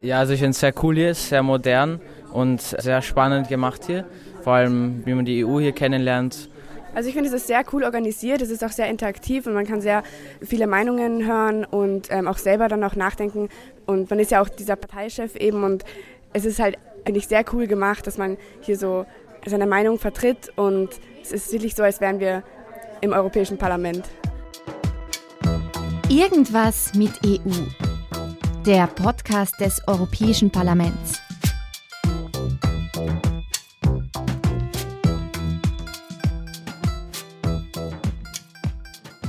Ja, also ich finde es sehr cool hier, sehr modern und sehr spannend gemacht hier. Vor allem, wie man die EU hier kennenlernt. Also ich finde, es ist sehr cool organisiert, es ist auch sehr interaktiv und man kann sehr viele Meinungen hören und ähm, auch selber dann auch nachdenken. Und man ist ja auch dieser Parteichef eben und es ist halt, finde ich, sehr cool gemacht, dass man hier so seine Meinung vertritt und es ist wirklich so, als wären wir im Europäischen Parlament. Irgendwas mit EU. Der Podcast des Europäischen Parlaments.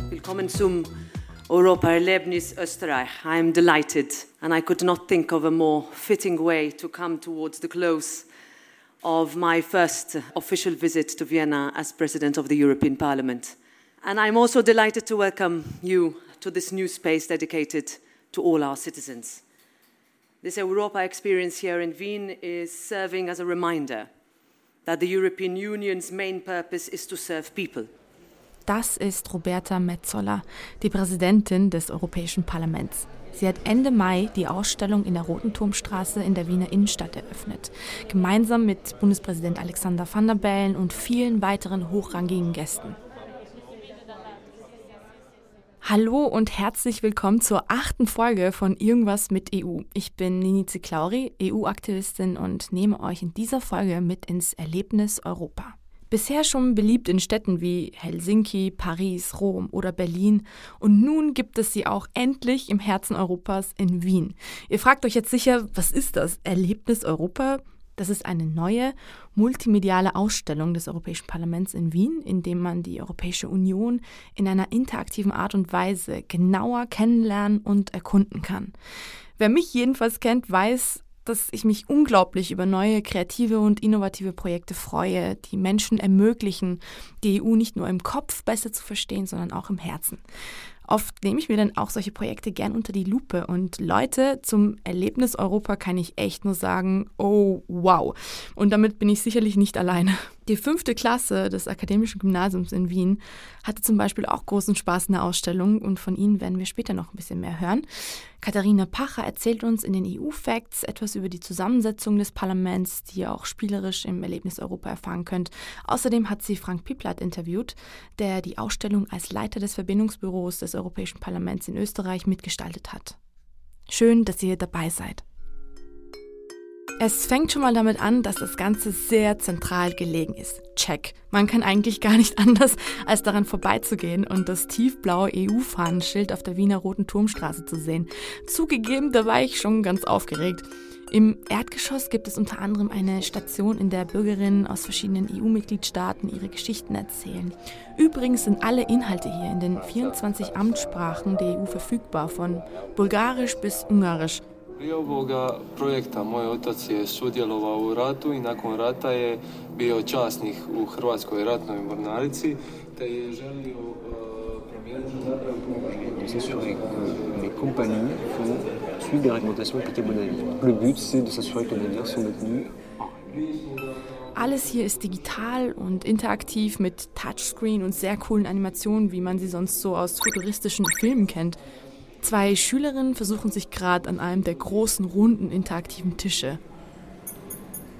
Willkommen zum Europa-Erlebnis Österreich. I am delighted and I could not think of a more fitting way to come towards the close of my first official visit to Vienna as President of the European Parliament. And I'm also delighted to welcome you to this new space dedicated to all our citizens. This Europa experience here in Wien is serving as a reminder that the European Union's main purpose is to serve people. Das ist Roberta Metzola, die Präsidentin des Europäischen Parlaments. Sie hat Ende Mai die Ausstellung in der Roten Turmstraße in der Wiener Innenstadt eröffnet, gemeinsam mit Bundespräsident Alexander Van der Bellen und vielen weiteren hochrangigen Gästen. Hallo und herzlich willkommen zur achten Folge von Irgendwas mit EU. Ich bin Nini Ziklauri, EU-Aktivistin und nehme euch in dieser Folge mit ins Erlebnis Europa. Bisher schon beliebt in Städten wie Helsinki, Paris, Rom oder Berlin und nun gibt es sie auch endlich im Herzen Europas in Wien. Ihr fragt euch jetzt sicher, was ist das Erlebnis Europa? Das ist eine neue multimediale Ausstellung des Europäischen Parlaments in Wien, in dem man die Europäische Union in einer interaktiven Art und Weise genauer kennenlernen und erkunden kann. Wer mich jedenfalls kennt, weiß, dass ich mich unglaublich über neue kreative und innovative Projekte freue, die Menschen ermöglichen, die EU nicht nur im Kopf besser zu verstehen, sondern auch im Herzen. Oft nehme ich mir dann auch solche Projekte gern unter die Lupe und Leute zum Erlebnis Europa kann ich echt nur sagen, oh wow. Und damit bin ich sicherlich nicht alleine. Die fünfte Klasse des Akademischen Gymnasiums in Wien hatte zum Beispiel auch großen Spaß in der Ausstellung und von ihnen werden wir später noch ein bisschen mehr hören. Katharina Pacher erzählt uns in den EU-Facts etwas über die Zusammensetzung des Parlaments, die ihr auch spielerisch im Erlebnis Europa erfahren könnt. Außerdem hat sie Frank Piplatt interviewt, der die Ausstellung als Leiter des Verbindungsbüros des Europäischen Parlaments in Österreich mitgestaltet hat. Schön, dass ihr dabei seid. Es fängt schon mal damit an, dass das Ganze sehr zentral gelegen ist. Check. Man kann eigentlich gar nicht anders, als daran vorbeizugehen und das tiefblaue EU-Fahnenschild auf der Wiener Roten Turmstraße zu sehen. Zugegeben, da war ich schon ganz aufgeregt. Im Erdgeschoss gibt es unter anderem eine Station, in der Bürgerinnen aus verschiedenen EU-Mitgliedstaaten ihre Geschichten erzählen. Übrigens sind alle Inhalte hier in den 24 Amtssprachen der EU verfügbar, von Bulgarisch bis Ungarisch. Prije ovoga projekta moj otac je sudjelovao u ratu i nakon rata je bio časnik u Hrvatskoj ratnoj mornarici te je želio uh, promijeniti les compagnies font suivre des réglementations bonnes à vie. Le but, c'est de s'assurer que les navires sont maintenus alles hier ist digital und interaktiv mit Touchscreen und sehr coolen Animationen, wie man sie sonst so aus futuristischen Filmen kennt. Zwei Schülerinnen versuchen sich gerade an einem der großen, runden, interaktiven Tische.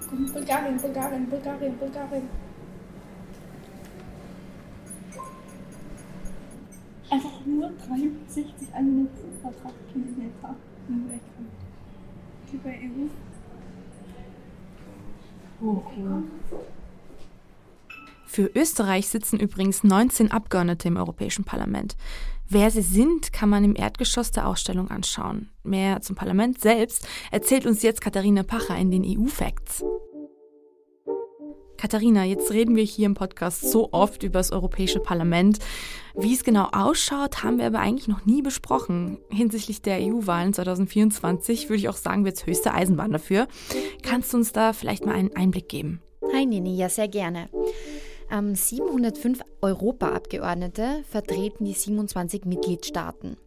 Bulgarien, Bulgarien, Bulgarien, Bulgarien. Einfach nur 63 Minuten Quadratkilometer im Weltraum. Wie bei EU. Oh, cool. Für Österreich sitzen übrigens 19 Abgeordnete im Europäischen Parlament. Wer sie sind, kann man im Erdgeschoss der Ausstellung anschauen. Mehr zum Parlament selbst erzählt uns jetzt Katharina Pacher in den EU-Facts. Katharina, jetzt reden wir hier im Podcast so oft über das Europäische Parlament. Wie es genau ausschaut, haben wir aber eigentlich noch nie besprochen. Hinsichtlich der EU-Wahlen 2024 würde ich auch sagen, wird es höchste Eisenbahn dafür. Kannst du uns da vielleicht mal einen Einblick geben? Hi Nini, ja sehr gerne. 705 Europaabgeordnete vertreten die 27 Mitgliedstaaten.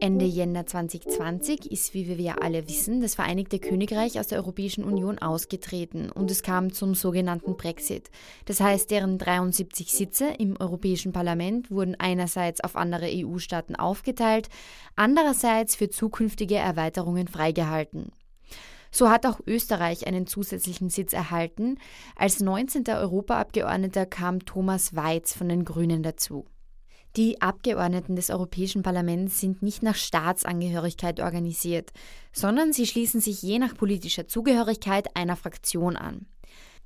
Ende Jänner 2020 ist, wie wir ja alle wissen, das Vereinigte Königreich aus der Europäischen Union ausgetreten und es kam zum sogenannten Brexit. Das heißt, deren 73 Sitze im Europäischen Parlament wurden einerseits auf andere EU-Staaten aufgeteilt, andererseits für zukünftige Erweiterungen freigehalten. So hat auch Österreich einen zusätzlichen Sitz erhalten. Als 19. Europaabgeordneter kam Thomas Weiz von den Grünen dazu. Die Abgeordneten des Europäischen Parlaments sind nicht nach Staatsangehörigkeit organisiert, sondern sie schließen sich je nach politischer Zugehörigkeit einer Fraktion an.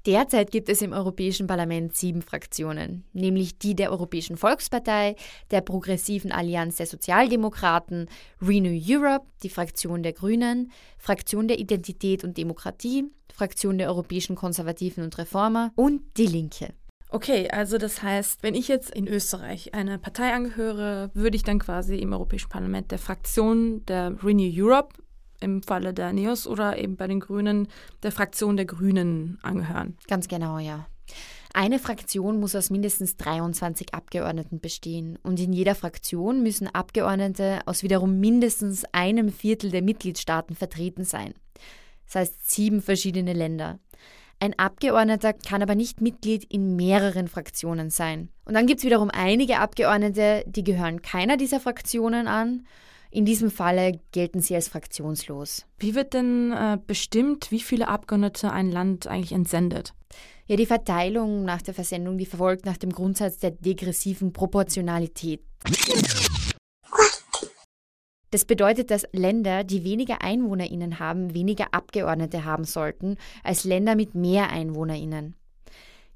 Derzeit gibt es im Europäischen Parlament sieben Fraktionen, nämlich die der Europäischen Volkspartei, der Progressiven Allianz der Sozialdemokraten, Renew Europe, die Fraktion der Grünen, Fraktion der Identität und Demokratie, Fraktion der Europäischen Konservativen und Reformer und die Linke. Okay, also das heißt, wenn ich jetzt in Österreich eine Partei angehöre, würde ich dann quasi im Europäischen Parlament der Fraktion der Renew Europe im Falle der NEOS oder eben bei den Grünen der Fraktion der Grünen angehören. Ganz genau, ja. Eine Fraktion muss aus mindestens 23 Abgeordneten bestehen und in jeder Fraktion müssen Abgeordnete aus wiederum mindestens einem Viertel der Mitgliedstaaten vertreten sein. Das heißt sieben verschiedene Länder. Ein Abgeordneter kann aber nicht Mitglied in mehreren Fraktionen sein. Und dann gibt es wiederum einige Abgeordnete, die gehören keiner dieser Fraktionen an. In diesem Falle gelten sie als fraktionslos. Wie wird denn äh, bestimmt, wie viele Abgeordnete ein Land eigentlich entsendet? Ja, die Verteilung nach der Versendung, die verfolgt nach dem Grundsatz der degressiven Proportionalität. Das bedeutet, dass Länder, die weniger Einwohnerinnen haben, weniger Abgeordnete haben sollten als Länder mit mehr Einwohnerinnen.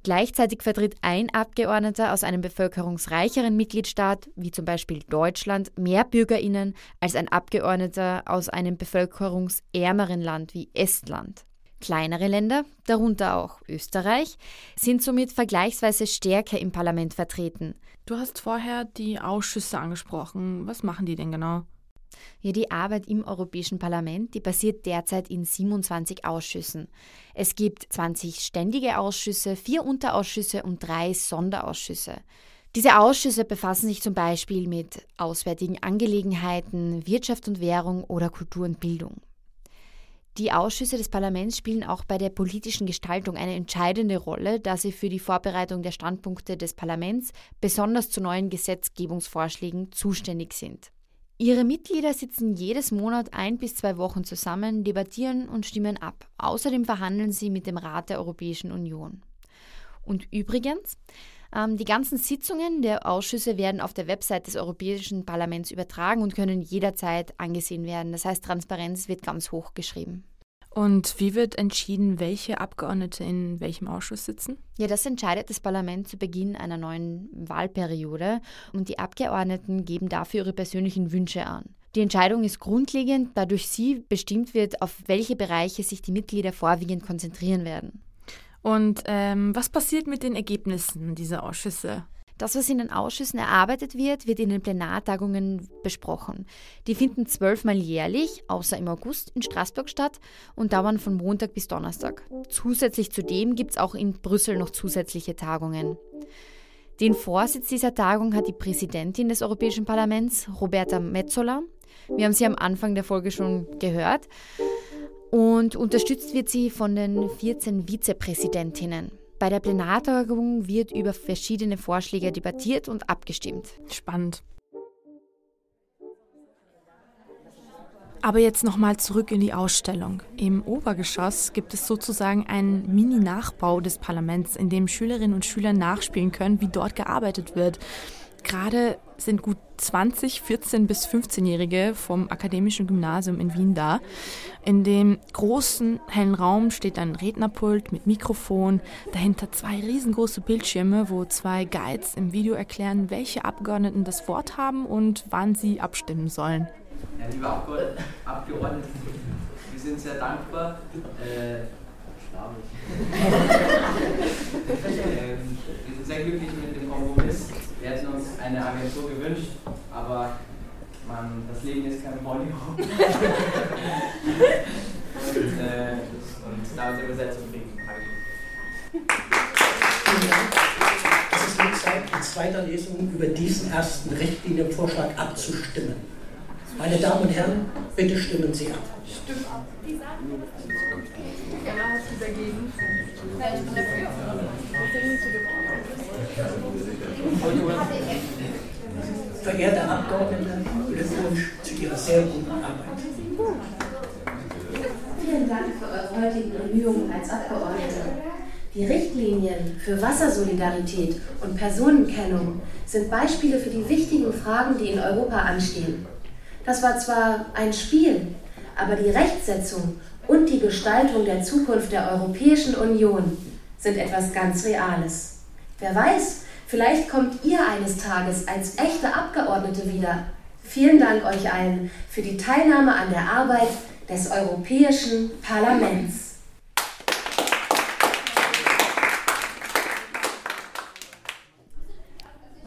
Gleichzeitig vertritt ein Abgeordneter aus einem bevölkerungsreicheren Mitgliedstaat, wie zum Beispiel Deutschland, mehr Bürgerinnen als ein Abgeordneter aus einem bevölkerungsärmeren Land wie Estland. Kleinere Länder, darunter auch Österreich, sind somit vergleichsweise stärker im Parlament vertreten. Du hast vorher die Ausschüsse angesprochen. Was machen die denn genau? Ja, die Arbeit im Europäischen Parlament, die basiert derzeit in 27 Ausschüssen. Es gibt 20 ständige Ausschüsse, vier Unterausschüsse und drei Sonderausschüsse. Diese Ausschüsse befassen sich zum Beispiel mit auswärtigen Angelegenheiten, Wirtschaft und Währung oder Kultur und Bildung. Die Ausschüsse des Parlaments spielen auch bei der politischen Gestaltung eine entscheidende Rolle, da sie für die Vorbereitung der Standpunkte des Parlaments, besonders zu neuen Gesetzgebungsvorschlägen, zuständig sind. Ihre Mitglieder sitzen jedes Monat ein bis zwei Wochen zusammen, debattieren und stimmen ab. Außerdem verhandeln sie mit dem Rat der Europäischen Union. Und übrigens, ähm, die ganzen Sitzungen der Ausschüsse werden auf der Website des Europäischen Parlaments übertragen und können jederzeit angesehen werden. Das heißt, Transparenz wird ganz hoch geschrieben. Und wie wird entschieden, welche Abgeordnete in welchem Ausschuss sitzen? Ja, das entscheidet das Parlament zu Beginn einer neuen Wahlperiode und die Abgeordneten geben dafür ihre persönlichen Wünsche an. Die Entscheidung ist grundlegend, da durch sie bestimmt wird, auf welche Bereiche sich die Mitglieder vorwiegend konzentrieren werden. Und ähm, was passiert mit den Ergebnissen dieser Ausschüsse? Das, was in den Ausschüssen erarbeitet wird, wird in den Plenartagungen besprochen. Die finden zwölfmal jährlich, außer im August, in Straßburg statt und dauern von Montag bis Donnerstag. Zusätzlich zu dem gibt es auch in Brüssel noch zusätzliche Tagungen. Den Vorsitz dieser Tagung hat die Präsidentin des Europäischen Parlaments, Roberta Metzola. Wir haben sie am Anfang der Folge schon gehört. Und unterstützt wird sie von den 14 Vizepräsidentinnen. Bei der Plenartagung wird über verschiedene Vorschläge debattiert und abgestimmt. Spannend. Aber jetzt nochmal zurück in die Ausstellung. Im Obergeschoss gibt es sozusagen einen Mini-Nachbau des Parlaments, in dem Schülerinnen und Schüler nachspielen können, wie dort gearbeitet wird. Gerade sind gut 20 14- bis 15-Jährige vom Akademischen Gymnasium in Wien da. In dem großen hellen Raum steht ein Rednerpult mit Mikrofon, dahinter zwei riesengroße Bildschirme, wo zwei Guides im Video erklären, welche Abgeordneten das Wort haben und wann sie abstimmen sollen. Ja, liebe Abgeordnete, wir sind sehr dankbar. Äh, ähm, wir sind sehr glücklich mit dem Kompromiss wir hätten uns eine Agentur gewünscht, aber man, das Leben ist kein Hollywood. und, äh, und damit sind wir sehr zufrieden. Es ist nun Zeit, in zweiter Lesung über diesen ersten Richtlinienvorschlag abzustimmen. Meine Damen und Herren, bitte stimmen Sie ab. Stimmen ab. Verehrte Abgeordnete, Glückwunsch zu Ihrer sehr guten Arbeit. vielen Dank für eure heutigen Bemühungen als Abgeordnete. Die Richtlinien für Wassersolidarität und Personenkennung sind Beispiele für die wichtigen Fragen, die in Europa anstehen. Das war zwar ein Spiel, aber die Rechtsetzung und die Gestaltung der Zukunft der Europäischen Union sind etwas ganz Reales. Wer weiß, vielleicht kommt ihr eines Tages als echte Abgeordnete wieder. Vielen Dank euch allen für die Teilnahme an der Arbeit des Europäischen Parlaments.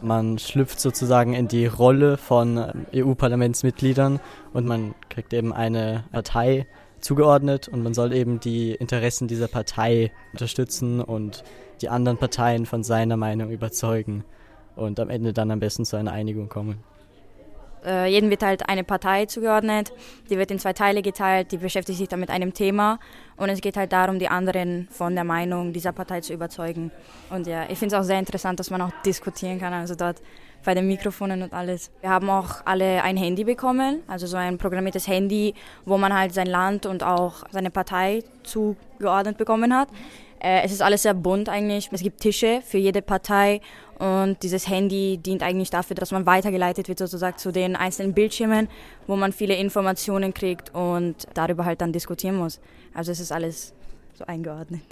Man schlüpft sozusagen in die Rolle von EU-Parlamentsmitgliedern und man kriegt eben eine Partei zugeordnet und man soll eben die Interessen dieser Partei unterstützen und die anderen Parteien von seiner Meinung überzeugen und am Ende dann am besten zu einer Einigung kommen. Äh, jedem wird halt eine Partei zugeordnet, die wird in zwei Teile geteilt, die beschäftigt sich dann mit einem Thema und es geht halt darum, die anderen von der Meinung dieser Partei zu überzeugen. Und ja, ich finde es auch sehr interessant, dass man auch diskutieren kann, also dort bei den Mikrofonen und alles. Wir haben auch alle ein Handy bekommen, also so ein programmiertes Handy, wo man halt sein Land und auch seine Partei zugeordnet bekommen hat. Äh, es ist alles sehr bunt eigentlich. Es gibt Tische für jede Partei und dieses Handy dient eigentlich dafür, dass man weitergeleitet wird sozusagen zu den einzelnen Bildschirmen, wo man viele Informationen kriegt und darüber halt dann diskutieren muss. Also es ist alles so eingeordnet.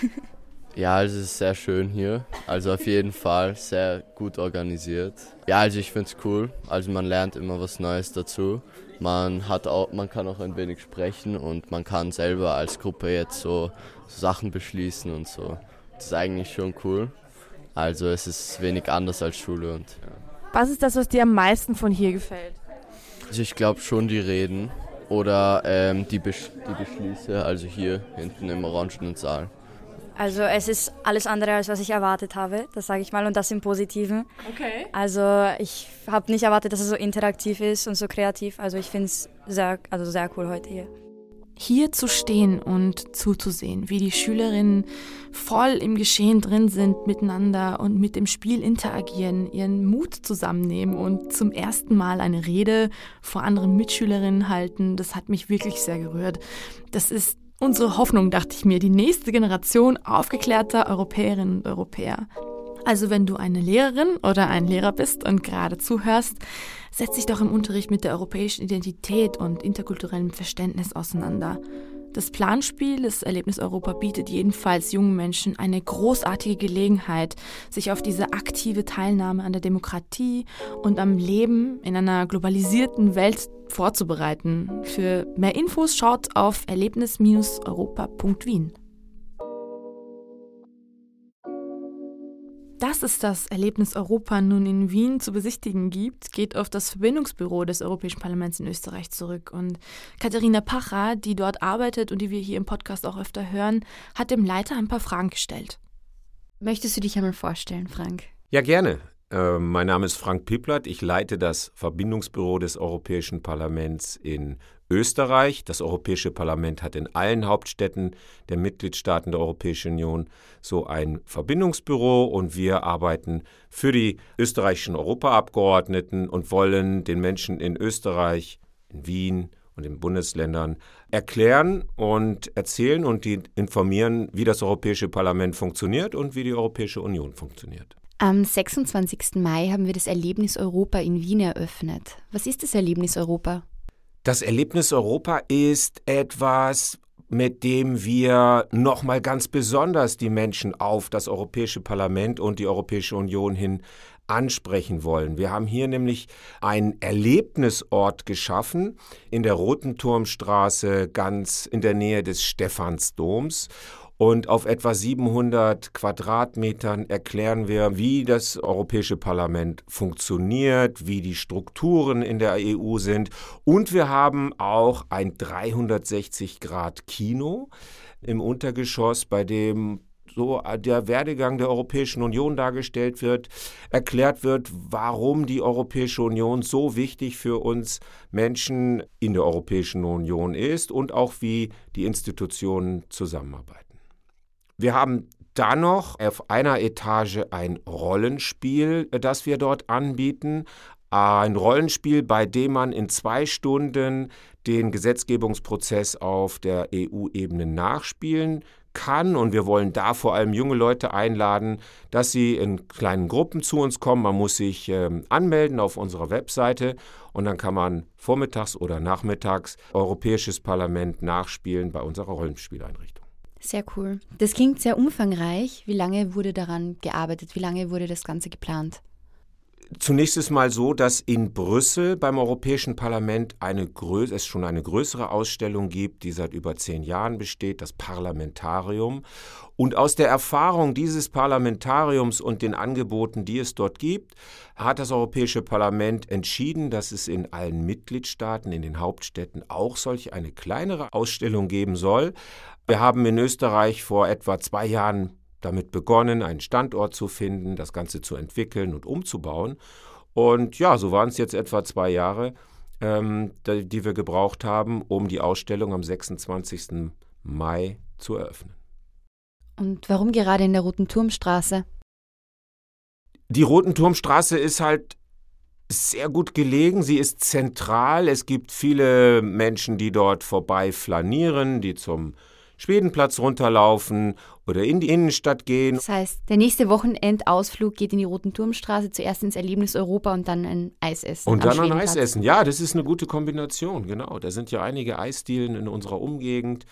Ja, also es ist sehr schön hier. Also auf jeden Fall sehr gut organisiert. Ja, also ich finde es cool. Also man lernt immer was Neues dazu. Man hat auch, man kann auch ein wenig sprechen und man kann selber als Gruppe jetzt so, so Sachen beschließen und so. Das ist eigentlich schon cool. Also es ist wenig anders als Schule und ja. Was ist das, was dir am meisten von hier gefällt? Also ich glaube schon die Reden oder ähm, die, Besch die Beschlüsse, also hier hinten im orangenen Saal. Also es ist alles andere, als was ich erwartet habe, das sage ich mal, und das im Positiven. Okay. Also ich habe nicht erwartet, dass es so interaktiv ist und so kreativ. Also ich finde es sehr, also sehr cool heute hier. Hier zu stehen und zuzusehen, wie die Schülerinnen voll im Geschehen drin sind, miteinander und mit dem Spiel interagieren, ihren Mut zusammennehmen und zum ersten Mal eine Rede vor anderen Mitschülerinnen halten, das hat mich wirklich sehr gerührt. Das ist Unsere Hoffnung, dachte ich mir, die nächste Generation aufgeklärter Europäerinnen und Europäer. Also wenn du eine Lehrerin oder ein Lehrer bist und gerade zuhörst, setz dich doch im Unterricht mit der europäischen Identität und interkulturellem Verständnis auseinander. Das Planspiel des Erlebnis Europa bietet jedenfalls jungen Menschen eine großartige Gelegenheit, sich auf diese aktive Teilnahme an der Demokratie und am Leben in einer globalisierten Welt vorzubereiten. Für mehr Infos schaut auf erlebnis-europa.wien. Dass es das Erlebnis Europa nun in Wien zu besichtigen gibt, geht auf das Verbindungsbüro des Europäischen Parlaments in Österreich zurück. Und Katharina Pacher, die dort arbeitet und die wir hier im Podcast auch öfter hören, hat dem Leiter ein paar Fragen gestellt. Möchtest du dich einmal vorstellen, Frank? Ja, gerne. Äh, mein Name ist Frank Piplert. Ich leite das Verbindungsbüro des Europäischen Parlaments in Österreich. Das Europäische Parlament hat in allen Hauptstädten der Mitgliedstaaten der Europäischen Union so ein Verbindungsbüro und wir arbeiten für die österreichischen Europaabgeordneten und wollen den Menschen in Österreich, in Wien und in Bundesländern erklären und erzählen und die informieren, wie das Europäische Parlament funktioniert und wie die Europäische Union funktioniert. Am 26. Mai haben wir das Erlebnis Europa in Wien eröffnet. Was ist das Erlebnis Europa? Das Erlebnis Europa ist etwas, mit dem wir nochmal ganz besonders die Menschen auf das Europäische Parlament und die Europäische Union hin ansprechen wollen. Wir haben hier nämlich einen Erlebnisort geschaffen in der Roten Turmstraße ganz in der Nähe des Stephansdoms und auf etwa 700 Quadratmetern erklären wir, wie das Europäische Parlament funktioniert, wie die Strukturen in der EU sind. Und wir haben auch ein 360-Grad-Kino im Untergeschoss, bei dem so der Werdegang der Europäischen Union dargestellt wird, erklärt wird, warum die Europäische Union so wichtig für uns Menschen in der Europäischen Union ist und auch wie die Institutionen zusammenarbeiten. Wir haben dann noch auf einer Etage ein Rollenspiel, das wir dort anbieten. Ein Rollenspiel, bei dem man in zwei Stunden den Gesetzgebungsprozess auf der EU-Ebene nachspielen kann. Und wir wollen da vor allem junge Leute einladen, dass sie in kleinen Gruppen zu uns kommen. Man muss sich ähm, anmelden auf unserer Webseite und dann kann man vormittags oder nachmittags Europäisches Parlament nachspielen bei unserer Rollenspieleinrichtung. Sehr cool. Das klingt sehr umfangreich. Wie lange wurde daran gearbeitet? Wie lange wurde das Ganze geplant? Zunächst ist mal so, dass in Brüssel beim Europäischen Parlament eine es schon eine größere Ausstellung gibt, die seit über zehn Jahren besteht, das Parlamentarium. Und aus der Erfahrung dieses Parlamentariums und den Angeboten, die es dort gibt, hat das Europäische Parlament entschieden, dass es in allen Mitgliedstaaten, in den Hauptstädten auch solch eine kleinere Ausstellung geben soll. Wir haben in Österreich vor etwa zwei Jahren damit begonnen, einen Standort zu finden, das Ganze zu entwickeln und umzubauen. Und ja, so waren es jetzt etwa zwei Jahre, ähm, die, die wir gebraucht haben, um die Ausstellung am 26. Mai zu eröffnen. Und warum gerade in der Roten Turmstraße? Die Roten Turmstraße ist halt sehr gut gelegen. Sie ist zentral. Es gibt viele Menschen, die dort vorbei flanieren, die zum Schwedenplatz runterlaufen oder in die Innenstadt gehen. Das heißt, der nächste Wochenendausflug geht in die Roten Turmstraße, zuerst ins Erlebnis Europa und dann ein Eis essen. Und dann ein Eis essen. Ja, das ist eine gute Kombination, genau. Da sind ja einige Eisdielen in unserer Umgegend.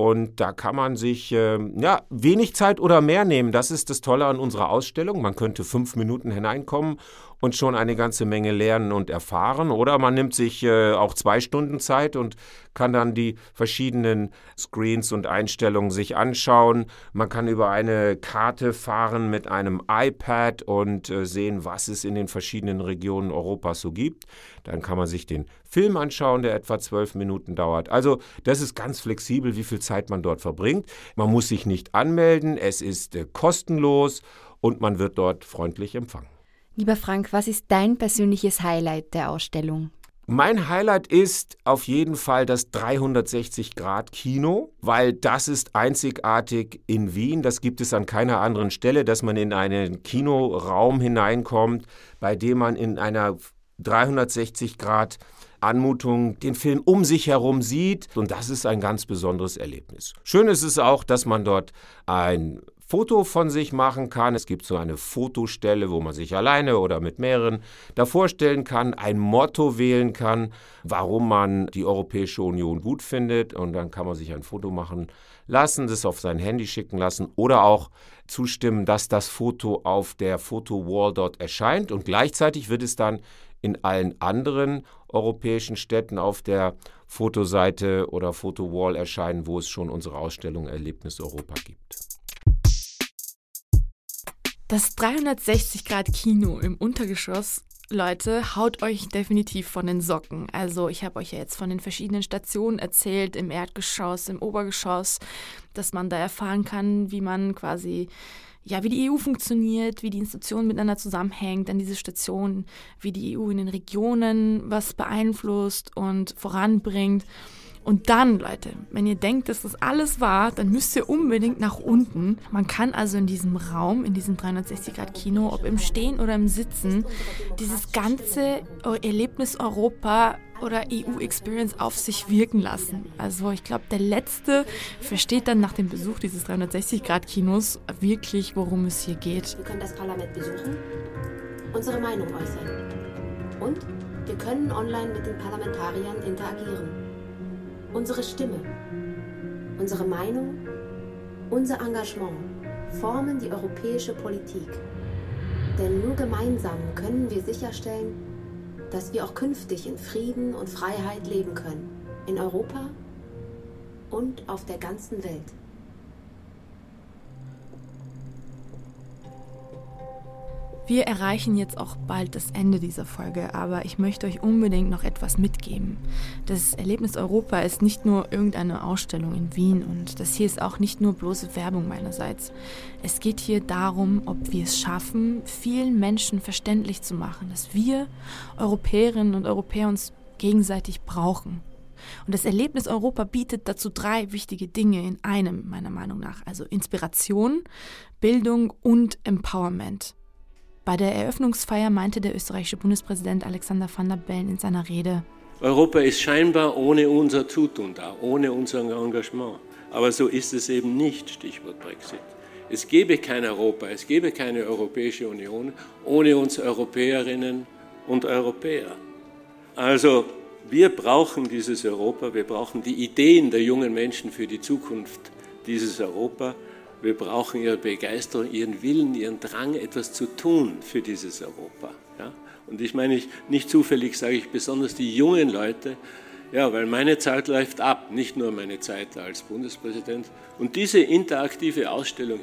Und da kann man sich äh, ja, wenig Zeit oder mehr nehmen. Das ist das Tolle an unserer Ausstellung. Man könnte fünf Minuten hineinkommen und schon eine ganze Menge lernen und erfahren. Oder man nimmt sich äh, auch zwei Stunden Zeit und kann dann die verschiedenen Screens und Einstellungen sich anschauen. Man kann über eine Karte fahren mit einem iPad und äh, sehen, was es in den verschiedenen Regionen Europas so gibt. Dann kann man sich den Film anschauen, der etwa zwölf Minuten dauert. Also das ist ganz flexibel, wie viel Zeit man dort verbringt. Man muss sich nicht anmelden, es ist äh, kostenlos und man wird dort freundlich empfangen. Lieber Frank, was ist dein persönliches Highlight der Ausstellung? Mein Highlight ist auf jeden Fall das 360-Grad-Kino, weil das ist einzigartig in Wien. Das gibt es an keiner anderen Stelle, dass man in einen Kinoraum hineinkommt, bei dem man in einer 360-Grad Anmutung den Film um sich herum sieht. Und das ist ein ganz besonderes Erlebnis. Schön ist es auch, dass man dort ein Foto von sich machen kann. Es gibt so eine Fotostelle, wo man sich alleine oder mit mehreren davor stellen kann, ein Motto wählen kann, warum man die Europäische Union gut findet. Und dann kann man sich ein Foto machen lassen, das auf sein Handy schicken lassen oder auch zustimmen, dass das Foto auf der Fotowall dort erscheint. Und gleichzeitig wird es dann in allen anderen europäischen Städten auf der Fotoseite oder Fotowall erscheinen, wo es schon unsere Ausstellung Erlebnis Europa gibt. Das 360-Grad-Kino im Untergeschoss, Leute, haut euch definitiv von den Socken. Also ich habe euch ja jetzt von den verschiedenen Stationen erzählt, im Erdgeschoss, im Obergeschoss, dass man da erfahren kann, wie man quasi ja, wie die EU funktioniert, wie die Institutionen miteinander zusammenhängt, dann diese Station, wie die EU in den Regionen was beeinflusst und voranbringt. Und dann, Leute, wenn ihr denkt, dass das alles war, dann müsst ihr unbedingt nach unten. Man kann also in diesem Raum, in diesem 360-Grad-Kino, ob im Stehen oder im Sitzen, dieses ganze Erlebnis Europa oder EU-Experience auf sich wirken lassen. Also ich glaube, der Letzte versteht dann nach dem Besuch dieses 360-Grad-Kinos wirklich, worum es hier geht. Wir können das Parlament besuchen, unsere Meinung äußern. Und wir können online mit den Parlamentariern interagieren unsere Stimme, unsere Meinung, unser Engagement formen die europäische Politik. Denn nur gemeinsam können wir sicherstellen, dass wir auch künftig in Frieden und Freiheit leben können. In Europa und auf der ganzen Welt. Wir erreichen jetzt auch bald das Ende dieser Folge, aber ich möchte euch unbedingt noch etwas mitgeben. Das Erlebnis Europa ist nicht nur irgendeine Ausstellung in Wien und das hier ist auch nicht nur bloße Werbung meinerseits. Es geht hier darum, ob wir es schaffen, vielen Menschen verständlich zu machen, dass wir Europäerinnen und Europäer uns gegenseitig brauchen. Und das Erlebnis Europa bietet dazu drei wichtige Dinge in einem, meiner Meinung nach. Also Inspiration, Bildung und Empowerment. Bei der Eröffnungsfeier meinte der österreichische Bundespräsident Alexander van der Bellen in seiner Rede, Europa ist scheinbar ohne unser Zutun da, ohne unser Engagement. Aber so ist es eben nicht, Stichwort Brexit. Es gäbe kein Europa, es gäbe keine Europäische Union ohne uns Europäerinnen und Europäer. Also wir brauchen dieses Europa, wir brauchen die Ideen der jungen Menschen für die Zukunft dieses Europa. Wir brauchen ihre Begeisterung, ihren Willen, ihren Drang, etwas zu tun für dieses Europa. Ja? Und ich meine, nicht zufällig sage ich besonders die jungen Leute, ja, weil meine Zeit läuft ab, nicht nur meine Zeit als Bundespräsident. Und diese interaktive Ausstellung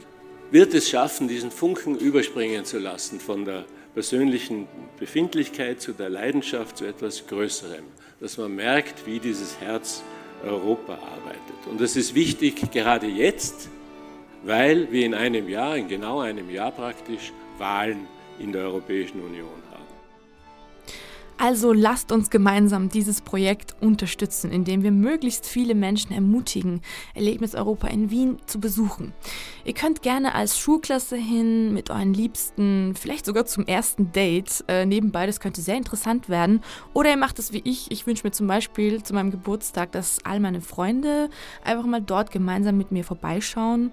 wird es schaffen, diesen Funken überspringen zu lassen von der persönlichen Befindlichkeit zu der Leidenschaft zu etwas Größerem, dass man merkt, wie dieses Herz Europa arbeitet. Und das ist wichtig gerade jetzt, weil wir in einem Jahr, in genau einem Jahr praktisch, Wahlen in der Europäischen Union haben. Also lasst uns gemeinsam dieses Projekt unterstützen, indem wir möglichst viele Menschen ermutigen, Erlebnis Europa in Wien zu besuchen. Ihr könnt gerne als Schulklasse hin mit euren Liebsten, vielleicht sogar zum ersten Date. Äh, nebenbei, das könnte sehr interessant werden. Oder ihr macht es wie ich. Ich wünsche mir zum Beispiel zu meinem Geburtstag, dass all meine Freunde einfach mal dort gemeinsam mit mir vorbeischauen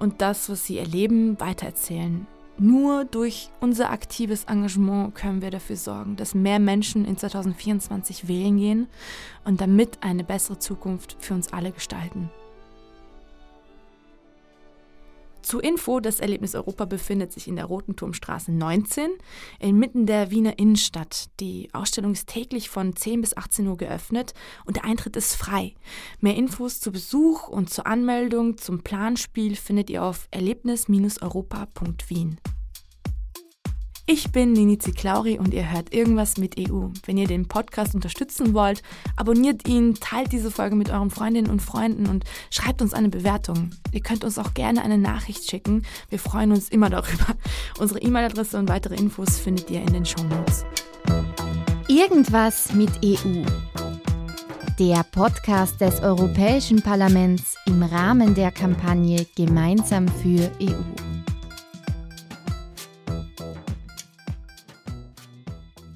und das, was sie erleben, weitererzählen. Nur durch unser aktives Engagement können wir dafür sorgen, dass mehr Menschen in 2024 wählen gehen und damit eine bessere Zukunft für uns alle gestalten. Zur Info, das Erlebnis Europa befindet sich in der Roten Turmstraße 19, inmitten der Wiener Innenstadt. Die Ausstellung ist täglich von 10 bis 18 Uhr geöffnet und der Eintritt ist frei. Mehr Infos zu Besuch und zur Anmeldung zum Planspiel findet ihr auf erlebnis-europa.wien. Ich bin Nini Ziklauri und ihr hört irgendwas mit EU. Wenn ihr den Podcast unterstützen wollt, abonniert ihn, teilt diese Folge mit euren Freundinnen und Freunden und schreibt uns eine Bewertung. Ihr könnt uns auch gerne eine Nachricht schicken. Wir freuen uns immer darüber. Unsere E-Mail-Adresse und weitere Infos findet ihr in den Show Notes. Irgendwas mit EU. Der Podcast des Europäischen Parlaments im Rahmen der Kampagne Gemeinsam für EU.